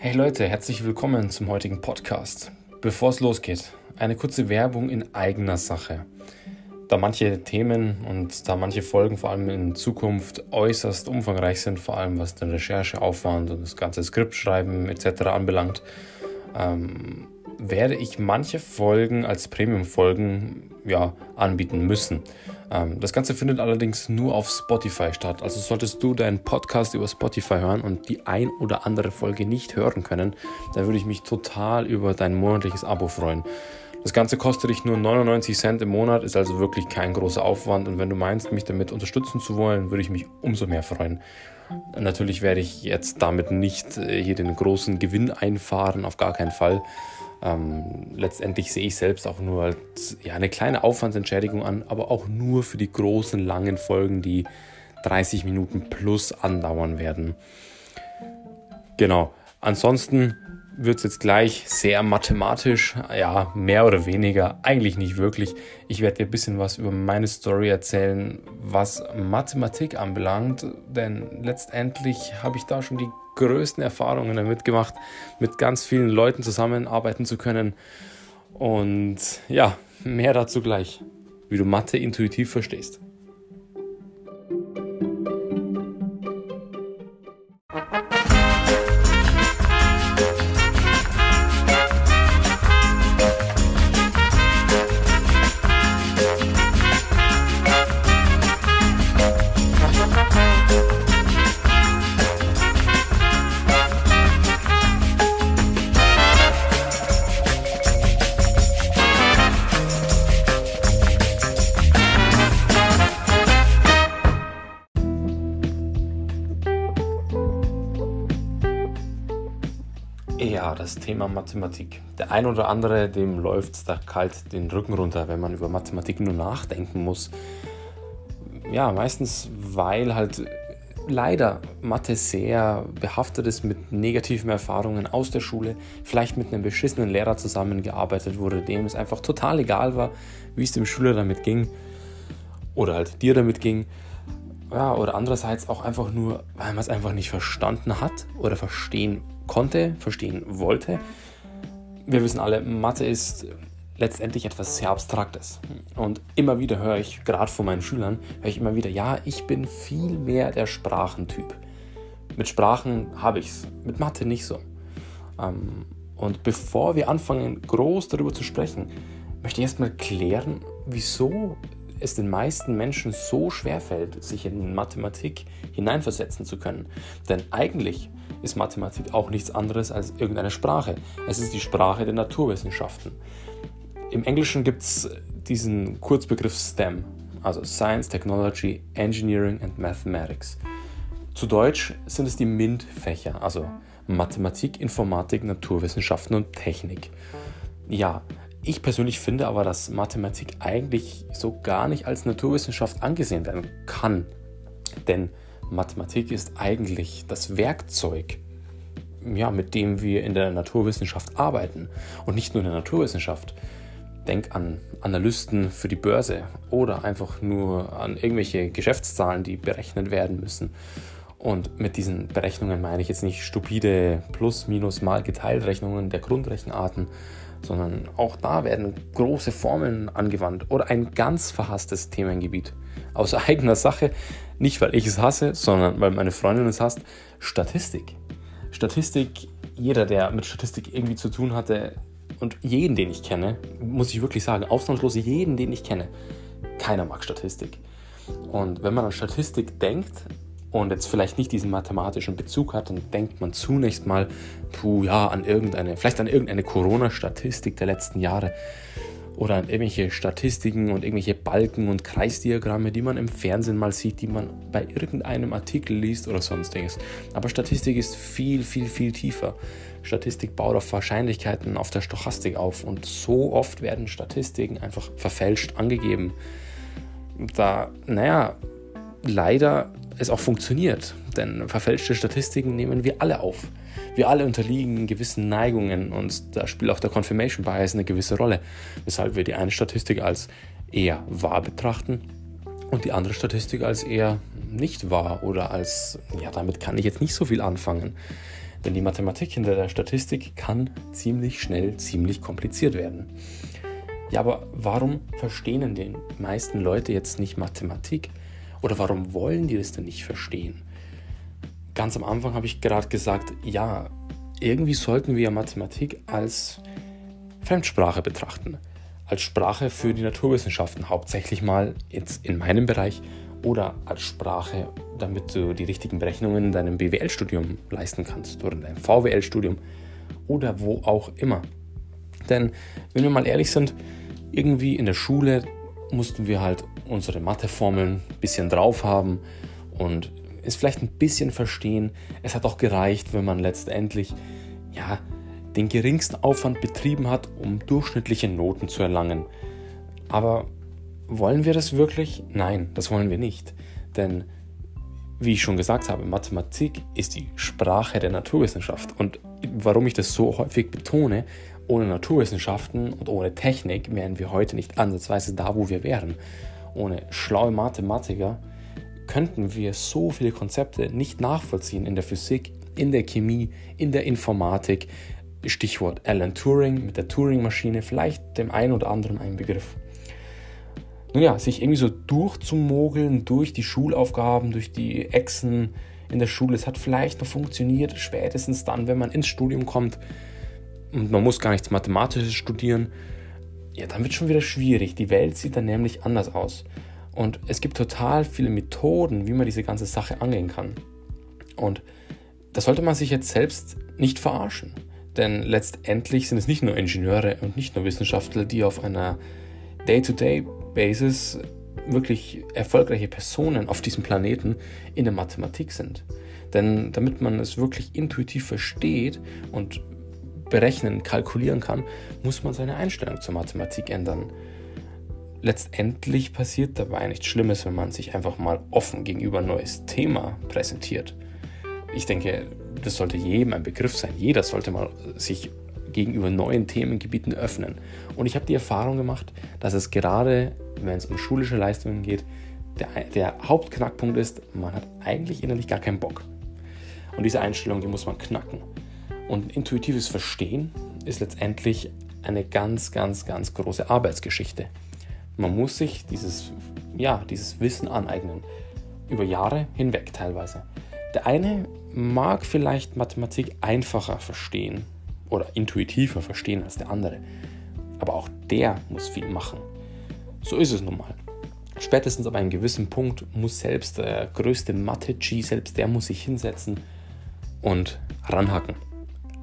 Hey Leute, herzlich willkommen zum heutigen Podcast. Bevor es losgeht, eine kurze Werbung in eigener Sache. Da manche Themen und da manche Folgen vor allem in Zukunft äußerst umfangreich sind, vor allem was den Rechercheaufwand und das ganze Skriptschreiben etc. anbelangt, ähm, werde ich manche Folgen als Premium-Folgen ja, anbieten müssen. Ähm, das Ganze findet allerdings nur auf Spotify statt. Also solltest du deinen Podcast über Spotify hören und die ein oder andere Folge nicht hören können, dann würde ich mich total über dein monatliches Abo freuen. Das Ganze kostet dich nur 99 Cent im Monat, ist also wirklich kein großer Aufwand. Und wenn du meinst, mich damit unterstützen zu wollen, würde ich mich umso mehr freuen. Natürlich werde ich jetzt damit nicht äh, hier den großen Gewinn einfahren, auf gar keinen Fall. Ähm, letztendlich sehe ich selbst auch nur als ja, eine kleine Aufwandsentschädigung an, aber auch nur für die großen, langen Folgen, die 30 Minuten plus andauern werden. Genau. Ansonsten wird es jetzt gleich sehr mathematisch, ja, mehr oder weniger, eigentlich nicht wirklich. Ich werde dir ein bisschen was über meine Story erzählen, was Mathematik anbelangt, denn letztendlich habe ich da schon die größten Erfahrungen damit gemacht, mit ganz vielen Leuten zusammenarbeiten zu können. Und ja, mehr dazu gleich, wie du Mathe intuitiv verstehst. Thema Mathematik. Der ein oder andere, dem läuft da kalt den Rücken runter, wenn man über Mathematik nur nachdenken muss. Ja, meistens, weil halt leider Mathe sehr behaftet ist mit negativen Erfahrungen aus der Schule, vielleicht mit einem beschissenen Lehrer zusammengearbeitet wurde, dem es einfach total egal war, wie es dem Schüler damit ging oder halt dir damit ging. Ja, oder andererseits auch einfach nur, weil man es einfach nicht verstanden hat oder verstehen konnte, verstehen wollte. Wir wissen alle, Mathe ist letztendlich etwas sehr Abstraktes. Und immer wieder höre ich, gerade von meinen Schülern, höre ich immer wieder, ja, ich bin viel mehr der Sprachentyp. Mit Sprachen habe ich es, mit Mathe nicht so. Ähm, und bevor wir anfangen, groß darüber zu sprechen, möchte ich erstmal klären, wieso es den meisten Menschen so schwer fällt, sich in Mathematik hineinversetzen zu können. Denn eigentlich ist Mathematik auch nichts anderes als irgendeine Sprache. Es ist die Sprache der Naturwissenschaften. Im Englischen gibt es diesen Kurzbegriff STEM, also Science, Technology, Engineering and Mathematics. Zu Deutsch sind es die MINT-Fächer, also Mathematik, Informatik, Naturwissenschaften und Technik. Ja, ich persönlich finde aber, dass Mathematik eigentlich so gar nicht als Naturwissenschaft angesehen werden kann. Denn Mathematik ist eigentlich das Werkzeug, ja, mit dem wir in der Naturwissenschaft arbeiten. Und nicht nur in der Naturwissenschaft. Denk an Analysten für die Börse oder einfach nur an irgendwelche Geschäftszahlen, die berechnet werden müssen. Und mit diesen Berechnungen meine ich jetzt nicht stupide Plus, Minus, Mal, Geteilt-Rechnungen der Grundrechenarten, sondern auch da werden große Formeln angewandt oder ein ganz verhasstes Themengebiet. Aus eigener Sache, nicht weil ich es hasse, sondern weil meine Freundin es hasst, Statistik. Statistik, jeder, der mit Statistik irgendwie zu tun hatte und jeden, den ich kenne, muss ich wirklich sagen, ausnahmslos jeden, den ich kenne, keiner mag Statistik. Und wenn man an Statistik denkt, und jetzt vielleicht nicht diesen mathematischen Bezug hat, dann denkt man zunächst mal, puh, ja, an irgendeine, vielleicht an irgendeine Corona-Statistik der letzten Jahre oder an irgendwelche Statistiken und irgendwelche Balken und Kreisdiagramme, die man im Fernsehen mal sieht, die man bei irgendeinem Artikel liest oder sonstiges. Aber Statistik ist viel, viel, viel tiefer. Statistik baut auf Wahrscheinlichkeiten, auf der Stochastik auf und so oft werden Statistiken einfach verfälscht angegeben. Da, naja, leider es auch funktioniert. Denn verfälschte Statistiken nehmen wir alle auf. Wir alle unterliegen gewissen Neigungen und da spielt auch der Confirmation Bias eine gewisse Rolle, weshalb wir die eine Statistik als eher wahr betrachten und die andere Statistik als eher nicht wahr oder als, ja, damit kann ich jetzt nicht so viel anfangen. Denn die Mathematik hinter der Statistik kann ziemlich schnell ziemlich kompliziert werden. Ja, aber warum verstehen denn die meisten Leute jetzt nicht Mathematik? Oder warum wollen die das denn nicht verstehen? Ganz am Anfang habe ich gerade gesagt, ja, irgendwie sollten wir Mathematik als Fremdsprache betrachten. Als Sprache für die Naturwissenschaften, hauptsächlich mal jetzt in meinem Bereich oder als Sprache, damit du die richtigen Berechnungen in deinem BWL-Studium leisten kannst oder in deinem VWL-Studium oder wo auch immer. Denn wenn wir mal ehrlich sind, irgendwie in der Schule mussten wir halt unsere Matheformeln ein bisschen drauf haben und es vielleicht ein bisschen verstehen. Es hat auch gereicht, wenn man letztendlich ja, den geringsten Aufwand betrieben hat, um durchschnittliche Noten zu erlangen. Aber wollen wir das wirklich? Nein, das wollen wir nicht. Denn, wie ich schon gesagt habe, Mathematik ist die Sprache der Naturwissenschaft. Und warum ich das so häufig betone, ohne Naturwissenschaften und ohne Technik wären wir heute nicht ansatzweise da, wo wir wären. Ohne schlaue Mathematiker könnten wir so viele Konzepte nicht nachvollziehen in der Physik, in der Chemie, in der Informatik. Stichwort Alan Turing mit der Turing-Maschine, vielleicht dem einen oder anderen ein Begriff. Nun ja, sich irgendwie so durchzumogeln durch die Schulaufgaben, durch die Echsen in der Schule, es hat vielleicht noch funktioniert, spätestens dann, wenn man ins Studium kommt, und man muss gar nichts Mathematisches studieren, ja, dann wird es schon wieder schwierig. Die Welt sieht dann nämlich anders aus. Und es gibt total viele Methoden, wie man diese ganze Sache angehen kann. Und da sollte man sich jetzt selbst nicht verarschen. Denn letztendlich sind es nicht nur Ingenieure und nicht nur Wissenschaftler, die auf einer Day-to-Day-Basis wirklich erfolgreiche Personen auf diesem Planeten in der Mathematik sind. Denn damit man es wirklich intuitiv versteht und berechnen, kalkulieren kann, muss man seine Einstellung zur Mathematik ändern. Letztendlich passiert dabei nichts Schlimmes, wenn man sich einfach mal offen gegenüber ein neues Thema präsentiert. Ich denke, das sollte jedem ein Begriff sein. Jeder sollte mal sich gegenüber neuen Themengebieten öffnen. Und ich habe die Erfahrung gemacht, dass es gerade, wenn es um schulische Leistungen geht, der, der Hauptknackpunkt ist, man hat eigentlich innerlich gar keinen Bock. Und diese Einstellung, die muss man knacken. Und intuitives Verstehen ist letztendlich eine ganz, ganz, ganz große Arbeitsgeschichte. Man muss sich dieses, ja, dieses Wissen aneignen. Über Jahre hinweg teilweise. Der eine mag vielleicht Mathematik einfacher verstehen oder intuitiver verstehen als der andere. Aber auch der muss viel machen. So ist es nun mal. Spätestens ab einem gewissen Punkt muss selbst der größte Mathe-G, selbst der muss sich hinsetzen und ranhacken.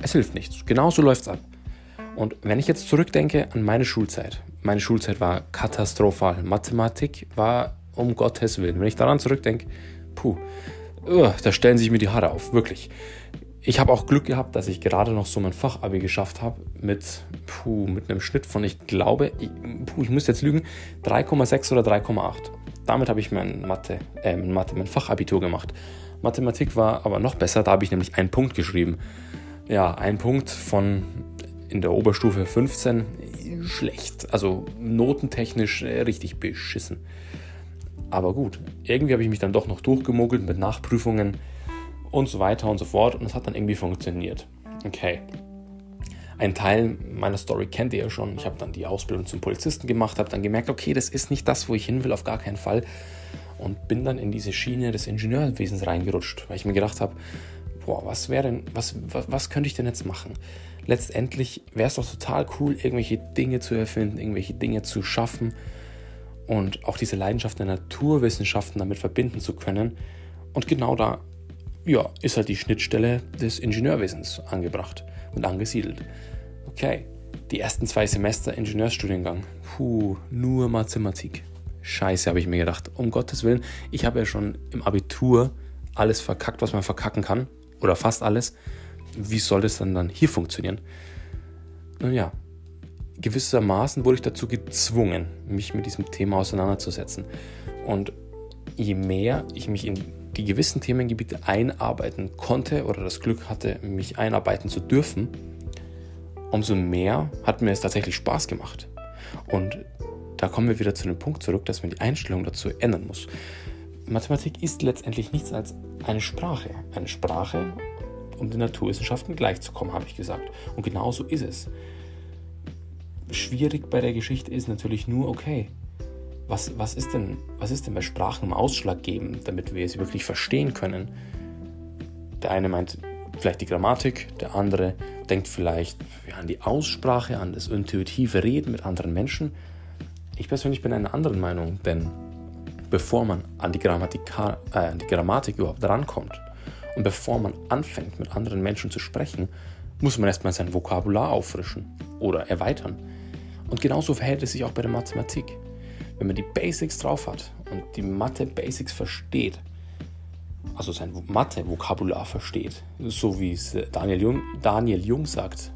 Es hilft nichts. Genauso läuft es ab. Und wenn ich jetzt zurückdenke an meine Schulzeit, meine Schulzeit war katastrophal. Mathematik war um Gottes Willen. Wenn ich daran zurückdenke, puh, uh, da stellen sich mir die Haare auf, wirklich. Ich habe auch Glück gehabt, dass ich gerade noch so mein Fachabi geschafft habe mit, puh, mit einem Schnitt von, ich glaube, ich, puh, ich muss jetzt lügen, 3,6 oder 3,8. Damit habe ich mein Mathe, äh, Mathe, mein Fachabitur gemacht. Mathematik war aber noch besser, da habe ich nämlich einen Punkt geschrieben ja, ein Punkt von in der Oberstufe 15 schlecht. Also notentechnisch äh, richtig beschissen. Aber gut, irgendwie habe ich mich dann doch noch durchgemogelt mit Nachprüfungen und so weiter und so fort und es hat dann irgendwie funktioniert. Okay. Ein Teil meiner Story kennt ihr ja schon. Ich habe dann die Ausbildung zum Polizisten gemacht, habe dann gemerkt, okay, das ist nicht das, wo ich hin will, auf gar keinen Fall. Und bin dann in diese Schiene des Ingenieurwesens reingerutscht, weil ich mir gedacht habe, boah, was wäre denn, was, was, was könnte ich denn jetzt machen? Letztendlich wäre es doch total cool, irgendwelche Dinge zu erfinden, irgendwelche Dinge zu schaffen und auch diese Leidenschaft der Naturwissenschaften damit verbinden zu können. Und genau da ja, ist halt die Schnittstelle des Ingenieurwesens angebracht und angesiedelt. Okay, die ersten zwei Semester Ingenieursstudiengang, puh, nur Mathematik. Scheiße, habe ich mir gedacht. Um Gottes Willen, ich habe ja schon im Abitur alles verkackt, was man verkacken kann oder fast alles, wie soll das dann, dann hier funktionieren? Nun ja, gewissermaßen wurde ich dazu gezwungen, mich mit diesem Thema auseinanderzusetzen. Und je mehr ich mich in die gewissen Themengebiete einarbeiten konnte oder das Glück hatte, mich einarbeiten zu dürfen, umso mehr hat mir es tatsächlich Spaß gemacht. Und da kommen wir wieder zu dem Punkt zurück, dass man die Einstellung dazu ändern muss. Mathematik ist letztendlich nichts als eine Sprache. Eine Sprache um den Naturwissenschaften gleichzukommen, habe ich gesagt. Und genau so ist es. Schwierig bei der Geschichte ist natürlich nur, okay, was, was, ist denn, was ist denn bei Sprachen im Ausschlag geben, damit wir sie wirklich verstehen können? Der eine meint vielleicht die Grammatik, der andere denkt vielleicht an die Aussprache, an das intuitive Reden mit anderen Menschen. Ich persönlich bin einer anderen Meinung, denn bevor man an die, äh, an die Grammatik überhaupt rankommt und bevor man anfängt, mit anderen Menschen zu sprechen, muss man erstmal sein Vokabular auffrischen oder erweitern. Und genauso verhält es sich auch bei der Mathematik. Wenn man die Basics drauf hat und die Mathe-Basics versteht, also sein Mathe-Vokabular versteht, so wie es Daniel Jung, Daniel Jung sagt,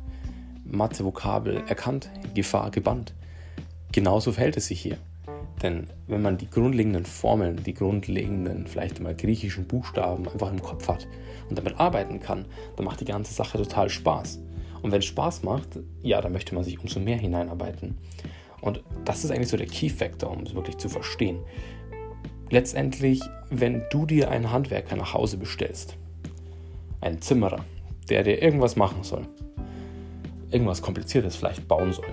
Mathe-Vokabel erkannt, Gefahr gebannt. Genauso verhält es sich hier. Denn wenn man die grundlegenden Formeln, die grundlegenden, vielleicht mal griechischen Buchstaben einfach im Kopf hat und damit arbeiten kann, dann macht die ganze Sache total Spaß. Und wenn es Spaß macht, ja, dann möchte man sich umso mehr hineinarbeiten. Und das ist eigentlich so der Key Factor, um es wirklich zu verstehen. Letztendlich, wenn du dir einen Handwerker nach Hause bestellst, einen Zimmerer, der dir irgendwas machen soll, irgendwas Kompliziertes vielleicht bauen soll,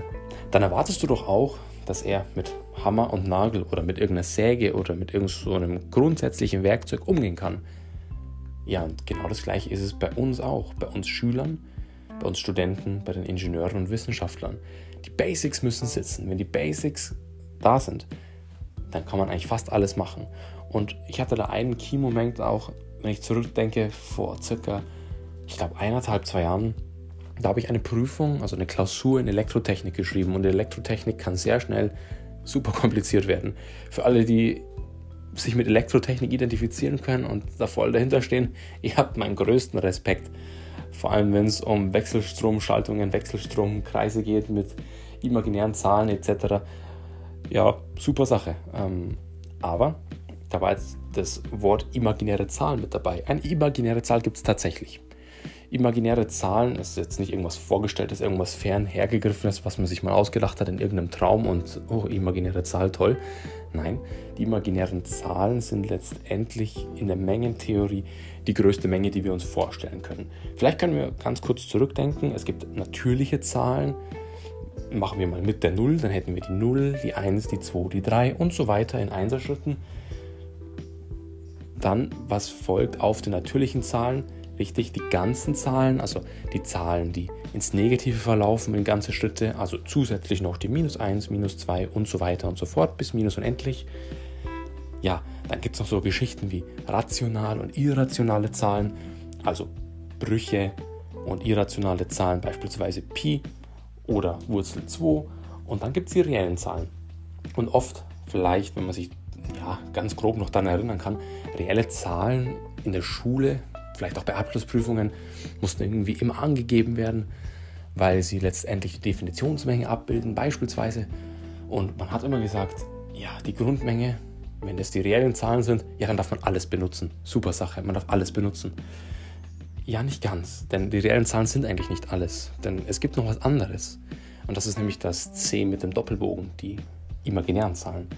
dann erwartest du doch auch, dass er mit Hammer und Nagel oder mit irgendeiner Säge oder mit irgendeinem so grundsätzlichen Werkzeug umgehen kann. Ja, und genau das gleiche ist es bei uns auch, bei uns Schülern, bei uns Studenten, bei den Ingenieuren und Wissenschaftlern. Die Basics müssen sitzen. Wenn die Basics da sind, dann kann man eigentlich fast alles machen. Und ich hatte da einen Key-Moment auch, wenn ich zurückdenke, vor circa, ich glaube, eineinhalb, zwei Jahren, da habe ich eine Prüfung, also eine Klausur in Elektrotechnik geschrieben. Und Elektrotechnik kann sehr schnell super kompliziert werden. Für alle, die sich mit Elektrotechnik identifizieren können und da voll dahinter stehen, ihr habt meinen größten Respekt. Vor allem, wenn es um Wechselstromschaltungen, Wechselstromkreise geht mit imaginären Zahlen etc. Ja, super Sache. Ähm, aber da war jetzt das Wort imaginäre Zahlen mit dabei. Eine imaginäre Zahl gibt es tatsächlich imaginäre Zahlen ist jetzt nicht irgendwas vorgestelltes, irgendwas fern hergegriffenes, was man sich mal ausgedacht hat in irgendeinem Traum und, oh, imaginäre Zahl, toll. Nein, die imaginären Zahlen sind letztendlich in der Mengentheorie die größte Menge, die wir uns vorstellen können. Vielleicht können wir ganz kurz zurückdenken. Es gibt natürliche Zahlen. Machen wir mal mit der 0, dann hätten wir die 0, die 1, die 2, die 3 und so weiter in Einserschritten. Dann, was folgt auf den natürlichen Zahlen? Richtig, die ganzen Zahlen, also die Zahlen, die ins Negative verlaufen in ganze Schritte, also zusätzlich noch die minus 1, minus 2 und so weiter und so fort bis minus unendlich. Ja, dann gibt es noch so Geschichten wie rational und irrationale Zahlen, also Brüche und irrationale Zahlen, beispielsweise Pi oder Wurzel 2. Und dann gibt es die reellen Zahlen. Und oft, vielleicht, wenn man sich ja, ganz grob noch daran erinnern kann, reelle Zahlen in der Schule vielleicht auch bei Abschlussprüfungen, mussten irgendwie immer angegeben werden, weil sie letztendlich die Definitionsmenge abbilden, beispielsweise. Und man hat immer gesagt, ja, die Grundmenge, wenn das die reellen Zahlen sind, ja, dann darf man alles benutzen. Super Sache, man darf alles benutzen. Ja, nicht ganz, denn die reellen Zahlen sind eigentlich nicht alles, denn es gibt noch was anderes. Und das ist nämlich das C mit dem Doppelbogen, die imaginären Zahlen.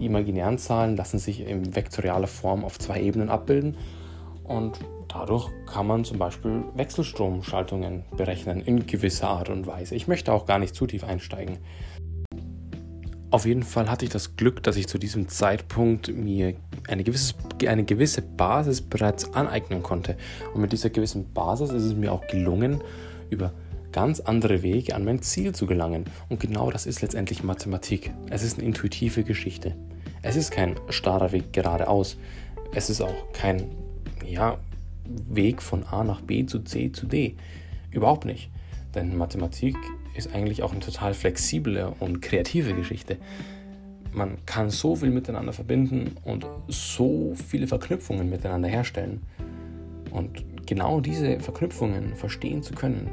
Die imaginären Zahlen lassen sich in vektorialer Form auf zwei Ebenen abbilden und dadurch kann man zum Beispiel Wechselstromschaltungen berechnen in gewisser Art und Weise. Ich möchte auch gar nicht zu tief einsteigen. Auf jeden Fall hatte ich das Glück, dass ich zu diesem Zeitpunkt mir eine gewisse, eine gewisse Basis bereits aneignen konnte. Und mit dieser gewissen Basis ist es mir auch gelungen, über ganz andere Wege an mein Ziel zu gelangen. Und genau das ist letztendlich Mathematik. Es ist eine intuitive Geschichte. Es ist kein starrer Weg geradeaus. Es ist auch kein ja, Weg von A nach B zu C zu D. Überhaupt nicht. Denn Mathematik ist eigentlich auch eine total flexible und kreative Geschichte. Man kann so viel miteinander verbinden und so viele Verknüpfungen miteinander herstellen. Und genau diese Verknüpfungen verstehen zu können,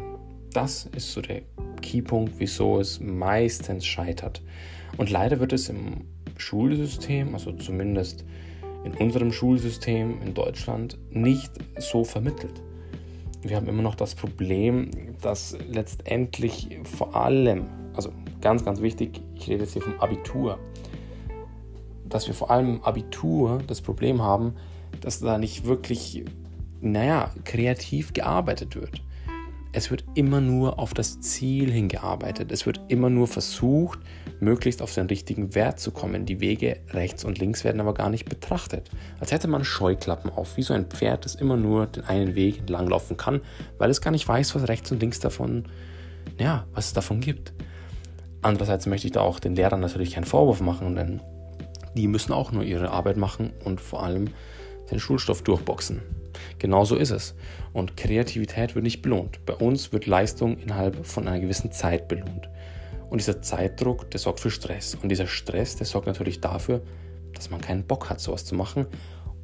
das ist so der Keypunkt, wieso es meistens scheitert. Und leider wird es im Schulsystem, also zumindest in unserem Schulsystem in Deutschland nicht so vermittelt. Wir haben immer noch das Problem, dass letztendlich vor allem, also ganz, ganz wichtig, ich rede jetzt hier vom Abitur, dass wir vor allem im Abitur das Problem haben, dass da nicht wirklich naja, kreativ gearbeitet wird. Es wird immer nur auf das Ziel hingearbeitet. Es wird immer nur versucht, möglichst auf den richtigen Wert zu kommen. Die Wege rechts und links werden aber gar nicht betrachtet. Als hätte man Scheuklappen auf, wie so ein Pferd, das immer nur den einen Weg entlanglaufen kann, weil es gar nicht weiß, was rechts und links davon, ja, was es davon gibt. Andererseits möchte ich da auch den Lehrern natürlich keinen Vorwurf machen, denn die müssen auch nur ihre Arbeit machen und vor allem den Schulstoff durchboxen. Genau so ist es. Und Kreativität wird nicht belohnt. Bei uns wird Leistung innerhalb von einer gewissen Zeit belohnt. Und dieser Zeitdruck, der sorgt für Stress. Und dieser Stress, der sorgt natürlich dafür, dass man keinen Bock hat, sowas zu machen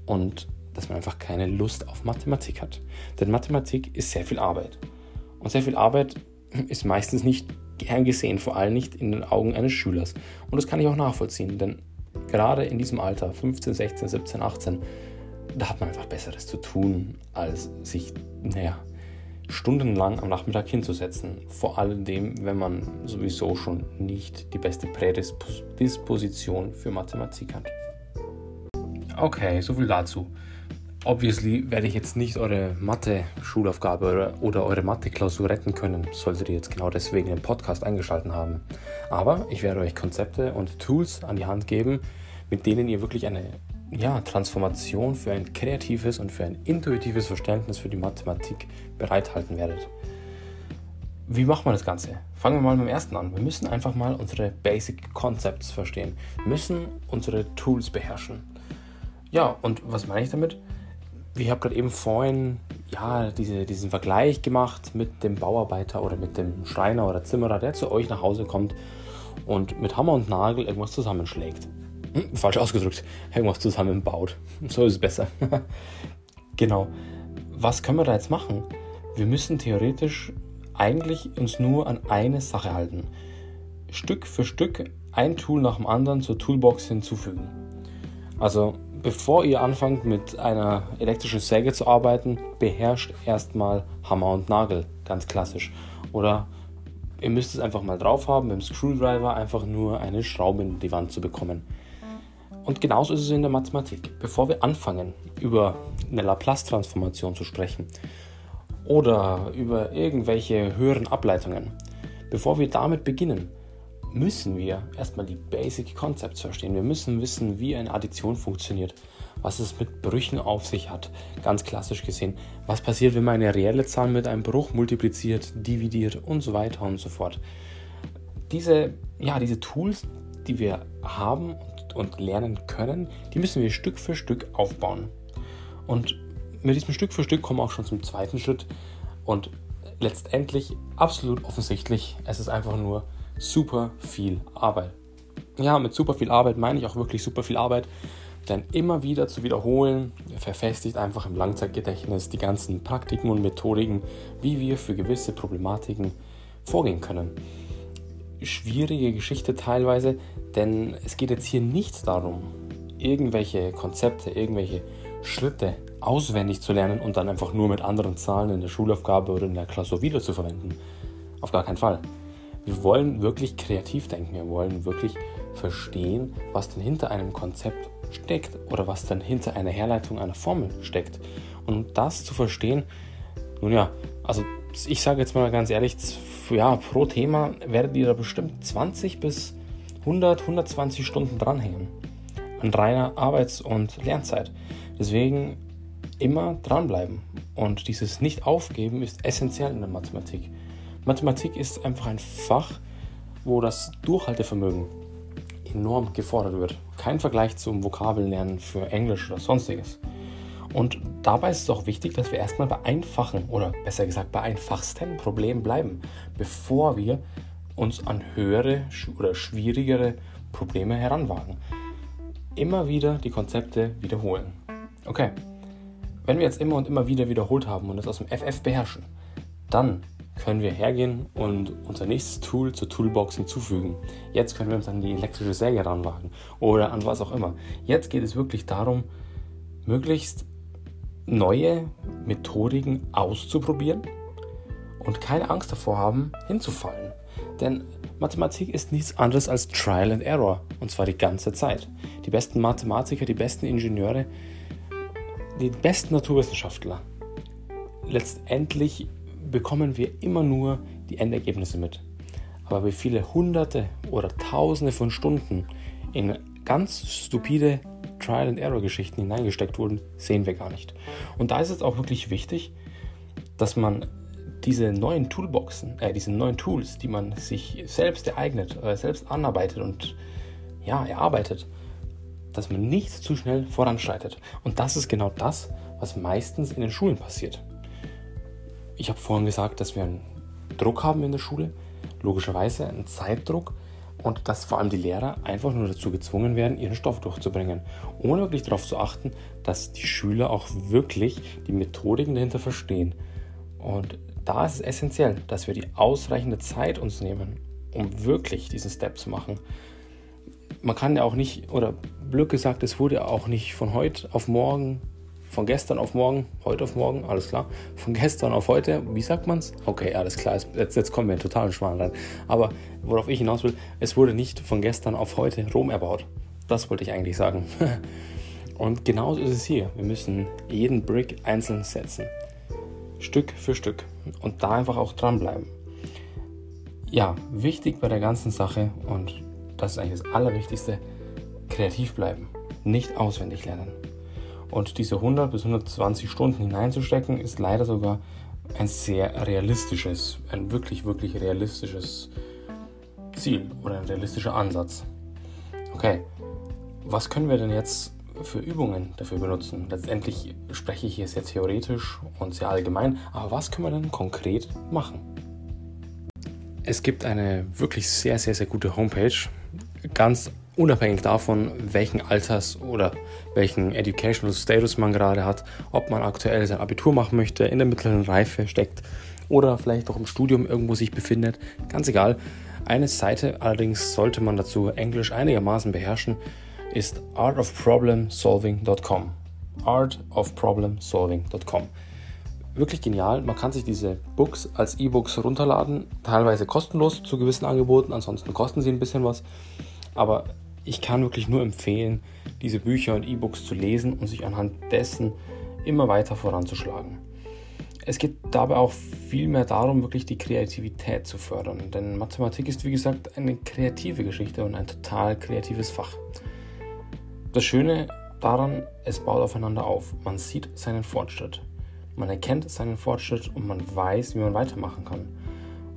und dass man einfach keine Lust auf Mathematik hat. Denn Mathematik ist sehr viel Arbeit. Und sehr viel Arbeit ist meistens nicht gern gesehen, vor allem nicht in den Augen eines Schülers. Und das kann ich auch nachvollziehen, denn gerade in diesem Alter, 15, 16, 17, 18, da hat man einfach Besseres zu tun, als sich, naja, stundenlang am Nachmittag hinzusetzen. Vor allem, wenn man sowieso schon nicht die beste Prädisposition für Mathematik hat. Okay, so viel dazu. Obviously werde ich jetzt nicht eure Mathe-Schulaufgabe oder, oder eure Mathe-Klausur retten können, solltet ihr jetzt genau deswegen den Podcast eingeschaltet haben. Aber ich werde euch Konzepte und Tools an die Hand geben, mit denen ihr wirklich eine ja, Transformation für ein kreatives und für ein intuitives Verständnis für die Mathematik bereithalten werdet. Wie macht man das Ganze? Fangen wir mal mit dem ersten an. Wir müssen einfach mal unsere Basic Concepts verstehen. Wir müssen unsere Tools beherrschen. Ja, und was meine ich damit? Ich habe gerade eben vorhin ja, diese, diesen Vergleich gemacht mit dem Bauarbeiter oder mit dem Schreiner oder Zimmerer, der zu euch nach Hause kommt und mit Hammer und Nagel irgendwas zusammenschlägt. Hm, falsch ausgedrückt, irgendwas zusammenbaut. So ist es besser. genau. Was können wir da jetzt machen? Wir müssen theoretisch eigentlich uns nur an eine Sache halten. Stück für Stück ein Tool nach dem anderen zur Toolbox hinzufügen. Also bevor ihr anfangt mit einer elektrischen Säge zu arbeiten, beherrscht erstmal Hammer und Nagel, ganz klassisch. Oder ihr müsst es einfach mal drauf haben, mit dem Screwdriver einfach nur eine Schraube in die Wand zu bekommen. Und genauso ist es in der Mathematik. Bevor wir anfangen, über eine Laplace-Transformation zu sprechen oder über irgendwelche höheren Ableitungen, bevor wir damit beginnen, müssen wir erstmal die Basic Concepts verstehen. Wir müssen wissen, wie eine Addition funktioniert, was es mit Brüchen auf sich hat, ganz klassisch gesehen. Was passiert, wenn man eine reelle Zahl mit einem Bruch multipliziert, dividiert und so weiter und so fort. Diese, ja, diese Tools, die wir haben und lernen können, die müssen wir Stück für Stück aufbauen. Und mit diesem Stück für Stück kommen wir auch schon zum zweiten Schritt. Und letztendlich absolut offensichtlich, es ist einfach nur super viel Arbeit. Ja, mit super viel Arbeit meine ich auch wirklich super viel Arbeit, denn immer wieder zu wiederholen verfestigt einfach im Langzeitgedächtnis die ganzen Praktiken und Methodiken, wie wir für gewisse Problematiken vorgehen können schwierige Geschichte teilweise, denn es geht jetzt hier nicht darum, irgendwelche Konzepte, irgendwelche Schritte auswendig zu lernen und dann einfach nur mit anderen Zahlen in der Schulaufgabe oder in der Klausur wieder zu verwenden. Auf gar keinen Fall. Wir wollen wirklich kreativ denken. Wir wollen wirklich verstehen, was denn hinter einem Konzept steckt oder was dann hinter einer Herleitung einer Formel steckt. Und um das zu verstehen, nun ja, also ich sage jetzt mal ganz ehrlich, ja, pro Thema werdet ihr da bestimmt 20 bis 100, 120 Stunden dranhängen. An reiner Arbeits- und Lernzeit. Deswegen immer dranbleiben. Und dieses Nicht-Aufgeben ist essentiell in der Mathematik. Mathematik ist einfach ein Fach, wo das Durchhaltevermögen enorm gefordert wird. Kein Vergleich zum Vokabellernen für Englisch oder sonstiges. Und dabei ist es auch wichtig, dass wir erstmal bei einfachen oder besser gesagt bei einfachsten Problemen bleiben, bevor wir uns an höhere oder schwierigere Probleme heranwagen. Immer wieder die Konzepte wiederholen. Okay, wenn wir jetzt immer und immer wieder wiederholt haben und es aus dem FF beherrschen, dann können wir hergehen und unser nächstes Tool zur Toolbox hinzufügen. Jetzt können wir uns an die elektrische Säge ranwagen oder an was auch immer. Jetzt geht es wirklich darum, möglichst neue Methodiken auszuprobieren und keine Angst davor haben, hinzufallen. Denn Mathematik ist nichts anderes als Trial and Error und zwar die ganze Zeit. Die besten Mathematiker, die besten Ingenieure, die besten Naturwissenschaftler letztendlich bekommen wir immer nur die Endergebnisse mit. Aber wie viele Hunderte oder Tausende von Stunden in ganz stupide Trial-and-Error-Geschichten hineingesteckt wurden, sehen wir gar nicht. Und da ist es auch wirklich wichtig, dass man diese neuen Toolboxen, äh, diese neuen Tools, die man sich selbst ereignet, äh, selbst anarbeitet und ja, erarbeitet, dass man nicht zu schnell voranschreitet. Und das ist genau das, was meistens in den Schulen passiert. Ich habe vorhin gesagt, dass wir einen Druck haben in der Schule, logischerweise einen Zeitdruck und dass vor allem die Lehrer einfach nur dazu gezwungen werden, ihren Stoff durchzubringen, ohne wirklich darauf zu achten, dass die Schüler auch wirklich die Methodiken dahinter verstehen. Und da ist es essentiell, dass wir die ausreichende Zeit uns nehmen, um wirklich diesen Step zu machen. Man kann ja auch nicht, oder blöd gesagt, es wurde auch nicht von heute auf morgen, von gestern auf morgen, heute auf morgen, alles klar, von gestern auf heute, wie sagt man es? Okay, alles klar, jetzt, jetzt kommen wir in totalen Schwan rein. Aber worauf ich hinaus will, es wurde nicht von gestern auf heute Rom erbaut. Das wollte ich eigentlich sagen. Und genauso ist es hier. Wir müssen jeden Brick einzeln setzen. Stück für Stück. Und da einfach auch dranbleiben. Ja, wichtig bei der ganzen Sache und das ist eigentlich das Allerwichtigste, kreativ bleiben, nicht auswendig lernen. Und diese 100 bis 120 Stunden hineinzustecken, ist leider sogar ein sehr realistisches, ein wirklich, wirklich realistisches Ziel oder ein realistischer Ansatz. Okay, was können wir denn jetzt für Übungen dafür benutzen? Letztendlich spreche ich hier sehr theoretisch und sehr allgemein, aber was können wir denn konkret machen? Es gibt eine wirklich sehr, sehr, sehr gute Homepage, ganz unabhängig davon, welchen Alters- oder welchen Educational Status man gerade hat, ob man aktuell sein Abitur machen möchte, in der mittleren Reife steckt oder vielleicht auch im Studium irgendwo sich befindet, ganz egal. Eine Seite allerdings sollte man dazu Englisch einigermaßen beherrschen, ist artofproblemsolving.com. artofproblemsolving.com. Wirklich genial. Man kann sich diese Books als E-Books runterladen, teilweise kostenlos zu gewissen Angeboten, ansonsten kosten sie ein bisschen was. Aber ich kann wirklich nur empfehlen, diese Bücher und E-Books zu lesen und sich anhand dessen immer weiter voranzuschlagen. Es geht dabei auch viel mehr darum, wirklich die Kreativität zu fördern. Denn Mathematik ist, wie gesagt, eine kreative Geschichte und ein total kreatives Fach. Das Schöne daran, es baut aufeinander auf. Man sieht seinen Fortschritt. Man erkennt seinen Fortschritt und man weiß, wie man weitermachen kann.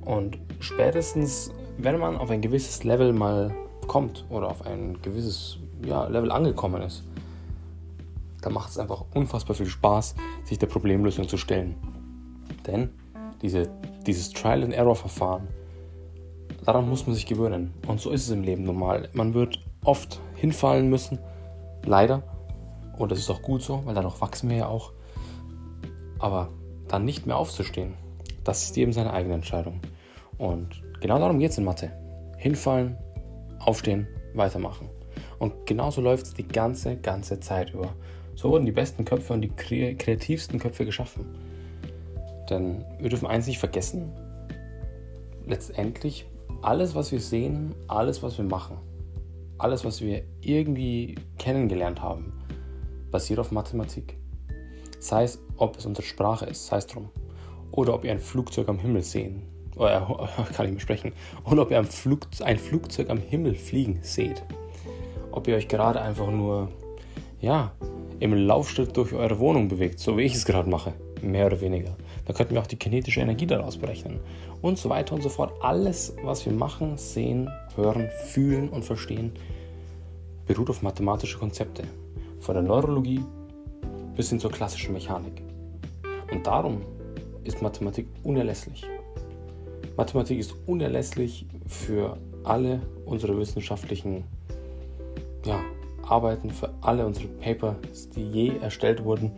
Und spätestens, wenn man auf ein gewisses Level mal kommt oder auf ein gewisses ja, Level angekommen ist, dann macht es einfach unfassbar viel Spaß, sich der Problemlösung zu stellen. Denn diese, dieses Trial-and-Error-Verfahren, daran muss man sich gewöhnen. Und so ist es im Leben normal. Man wird oft hinfallen müssen, Leider. Und das ist auch gut so, weil dadurch wachsen wir ja auch. Aber dann nicht mehr aufzustehen, das ist jedem seine eigene Entscheidung. Und genau darum geht es in Mathe. Hinfallen, aufstehen, weitermachen. Und genauso läuft es die ganze, ganze Zeit über. So wurden die besten Köpfe und die kreativsten Köpfe geschaffen. Denn wir dürfen eins nicht vergessen, letztendlich alles, was wir sehen, alles, was wir machen, alles, was wir irgendwie kennengelernt haben, basiert auf Mathematik. Sei es, ob es unsere Sprache ist, sei es drum. Oder ob ihr ein Flugzeug am Himmel sehen. Oder kann ich mir sprechen. Oder ob ihr ein, ein Flugzeug am Himmel fliegen seht. Ob ihr euch gerade einfach nur, ja, im Laufschritt durch eure Wohnung bewegt, so wie ich es gerade mache. Mehr oder weniger. Da könnten wir auch die kinetische Energie daraus berechnen. Und so weiter und so fort. Alles, was wir machen, sehen, hören, fühlen und verstehen, beruht auf mathematische Konzepte. Von der Neurologie bis hin zur klassischen Mechanik. Und darum ist Mathematik unerlässlich. Mathematik ist unerlässlich für alle unsere wissenschaftlichen ja, Arbeiten, für alle unsere Paper, die je erstellt wurden.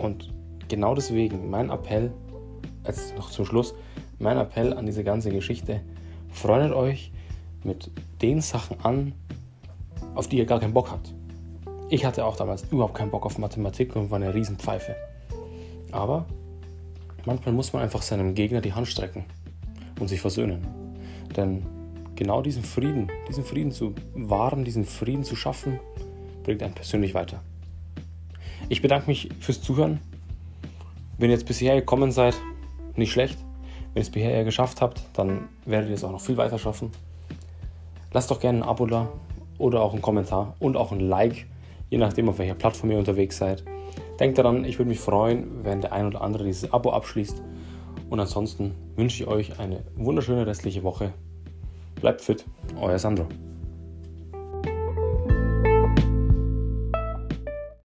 Und genau deswegen mein Appell, jetzt noch zum Schluss, mein Appell an diese ganze Geschichte, freundet euch mit den Sachen an, auf die ihr gar keinen Bock habt. Ich hatte auch damals überhaupt keinen Bock auf Mathematik und war eine Riesenpfeife. Aber manchmal muss man einfach seinem Gegner die Hand strecken und sich versöhnen. Denn genau diesen Frieden, diesen Frieden zu wahren, diesen Frieden zu schaffen, bringt einen persönlich weiter. Ich bedanke mich fürs Zuhören Wenn ihr jetzt bisher gekommen seid, nicht schlecht. Wenn ihr es bisher geschafft habt, dann werdet ihr es auch noch viel weiter schaffen. Lasst doch gerne ein Abo da oder auch einen Kommentar und auch ein Like, je nachdem, auf welcher Plattform ihr unterwegs seid. Denkt daran, ich würde mich freuen, wenn der ein oder andere dieses Abo abschließt. Und ansonsten wünsche ich euch eine wunderschöne restliche Woche. Bleibt fit, euer Sandro.